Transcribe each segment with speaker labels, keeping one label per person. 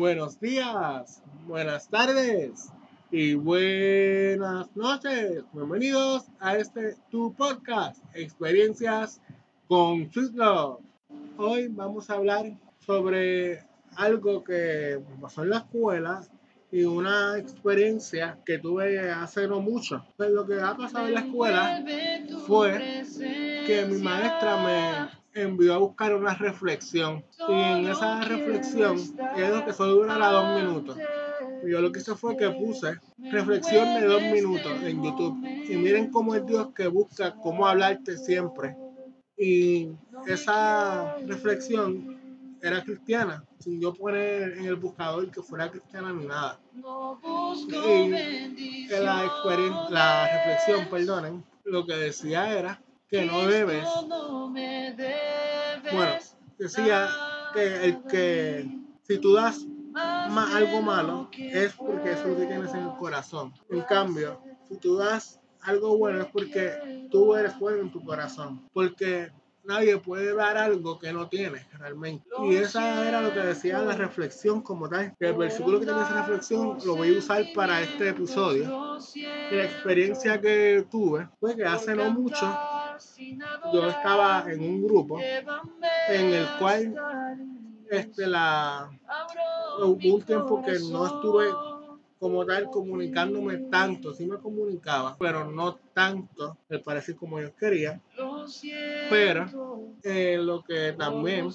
Speaker 1: Buenos días, buenas tardes y buenas noches. Bienvenidos a este tu podcast, Experiencias con Sweet Love. Hoy vamos a hablar sobre algo que pasó en la escuela y una experiencia que tuve hace no mucho. Pues lo que ha pasado en la escuela fue que mi maestra me envió a buscar una reflexión y en esa reflexión es que solo durará dos minutos. Yo lo que hice fue que puse reflexión de dos minutos en YouTube. Y miren cómo es Dios que busca cómo hablarte siempre. Y esa reflexión era cristiana, sin yo poner en el buscador que fuera cristiana ni nada. Y la, la reflexión, perdonen, lo que decía era que no debes. Bueno, decía que el que si tú das algo malo es porque eso lo tienes en el corazón. En cambio, si tú das algo bueno es porque tú eres bueno en tu corazón. Porque nadie puede dar algo que no tiene realmente. Y esa era lo que decía la reflexión como tal. el versículo que tiene esa reflexión lo voy a usar para este episodio. La experiencia que tuve fue que hace no mucho yo estaba en un grupo en el cual este, la, hubo un tiempo que no estuve como tal comunicándome tanto, sí me comunicaba, pero no tanto, me parece como yo quería. Pero eh, lo que también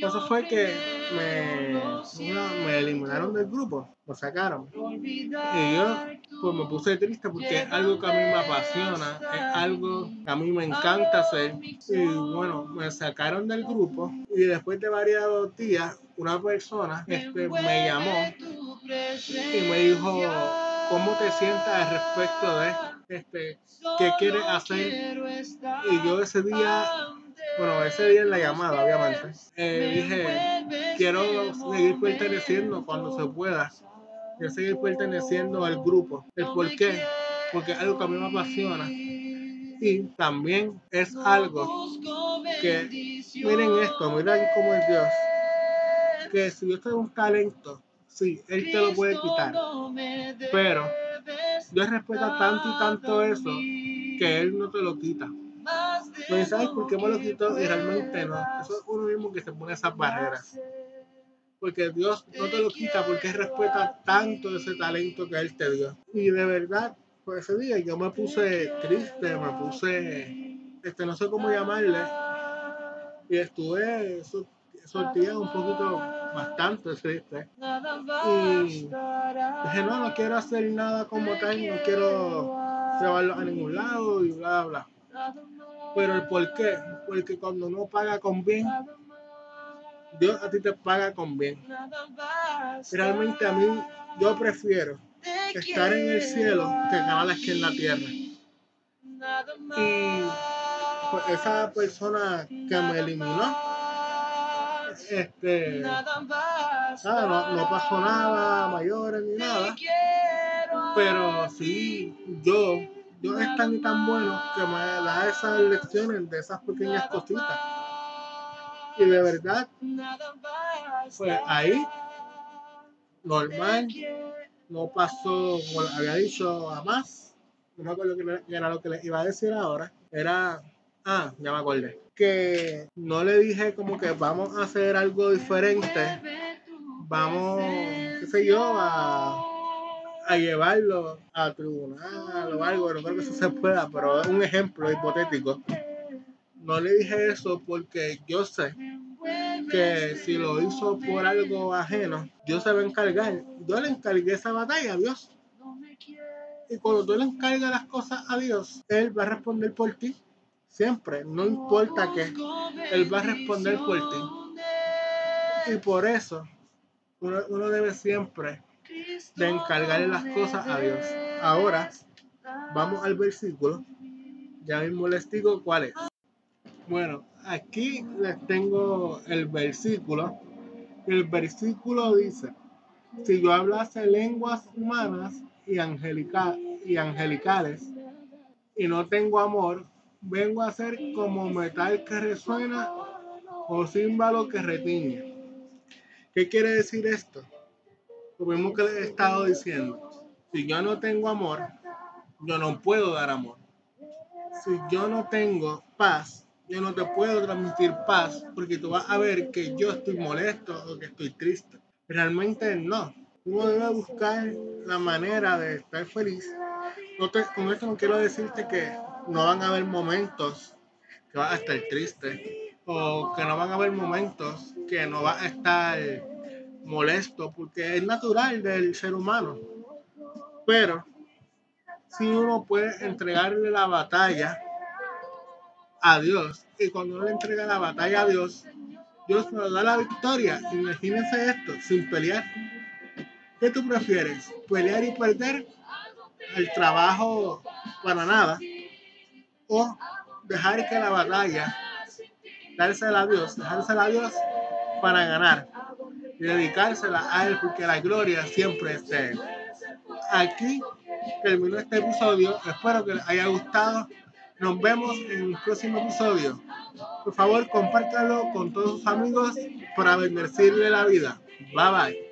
Speaker 1: pasó fue que me, me eliminaron del grupo, me sacaron. Y yo pues me puse triste porque es algo que a mí me apasiona, es algo que a mí me encanta hacer. Y bueno, me sacaron del grupo y después de varios días, una persona este, me llamó y me dijo, ¿cómo te sientas al respecto de este, qué quieres hacer? Y yo ese día, bueno, ese día en la llamada, obviamente, eh, dije, quiero seguir perteneciendo cuando se pueda. Quiero seguir perteneciendo al grupo. ¿El por qué? Porque es algo que a mí me apasiona. Y también es algo que, miren esto, miren cómo es Dios. Que si yo tengo un talento, Sí, Él te lo puede quitar. Pero Dios respeta tanto y tanto eso que Él no te lo quita. No sabes por qué me lo quitó realmente no. Eso es uno mismo que se pone esas barreras. Porque Dios no te lo quita porque respeta tanto ese talento que Él te dio. Y de verdad, por ese día yo me puse triste, me puse, este, no sé cómo llamarle. Y estuve esos, esos días un poquito bastante triste. Y dije, no, no quiero hacer nada como tal, no quiero llevarlo a ningún lado y bla, bla. Pero el por qué, porque cuando uno paga con bien, Dios a ti te paga con bien. Realmente a mí, yo prefiero estar en el cielo que ganar aquí en la tierra. Y pues, esa persona que me eliminó, este, no, no, pasó nada mayores ni nada, pero sí, yo, yo es tan y tan bueno que me da esas lecciones de esas pequeñas cositas. Y de verdad, pues ahí, normal, no pasó, como había dicho, a más. No me acuerdo que era lo que les iba a decir ahora. Era, ah, ya me acordé que no le dije como que vamos a hacer algo diferente, vamos, qué sé yo, a, a llevarlo a tribunal o algo, no creo que eso se pueda, pero un ejemplo hipotético. No le dije eso porque yo sé que si lo hizo por algo ajeno, Dios se va a encargar. Yo le encargué esa batalla a Dios. Y cuando tú le encargas las cosas a Dios, Él va a responder por ti. Siempre, no importa qué, Él va a responder por ti. Y por eso, uno, debe siempre de encargarle las cosas a Dios. Ahora, vamos al versículo. Ya mismo les digo cuál es. Bueno, aquí les tengo el versículo. El versículo dice, si yo hablase lenguas humanas y, y angelicales y no tengo amor, vengo a ser como metal que resuena o címbalo que retiñe. ¿Qué quiere decir esto? Lo mismo que he estado diciendo. Si yo no tengo amor, yo no puedo dar amor. Si yo no tengo paz, yo no te puedo transmitir paz porque tú vas a ver que yo estoy molesto o que estoy triste. Realmente no. Uno debe buscar la manera de estar feliz. No con esto no quiero decirte que no van a haber momentos que vas a estar triste o que no van a haber momentos que no vas a estar molesto porque es natural del ser humano. Pero si uno puede entregarle la batalla a Dios y cuando uno le entrega la batalla a Dios, Dios nos da la victoria. Imagínense esto, sin pelear. ¿Qué tú prefieres? ¿Pelear y perder? ¿El trabajo para nada? ¿O dejar que la batalla, dársela a Dios, dejársela a Dios para ganar y dedicársela a Él porque la gloria siempre es de Él? Aquí terminó este episodio. Espero que les haya gustado. Nos vemos en el próximo episodio. Por favor, compártalo con todos sus amigos para bendecirle la vida. Bye bye.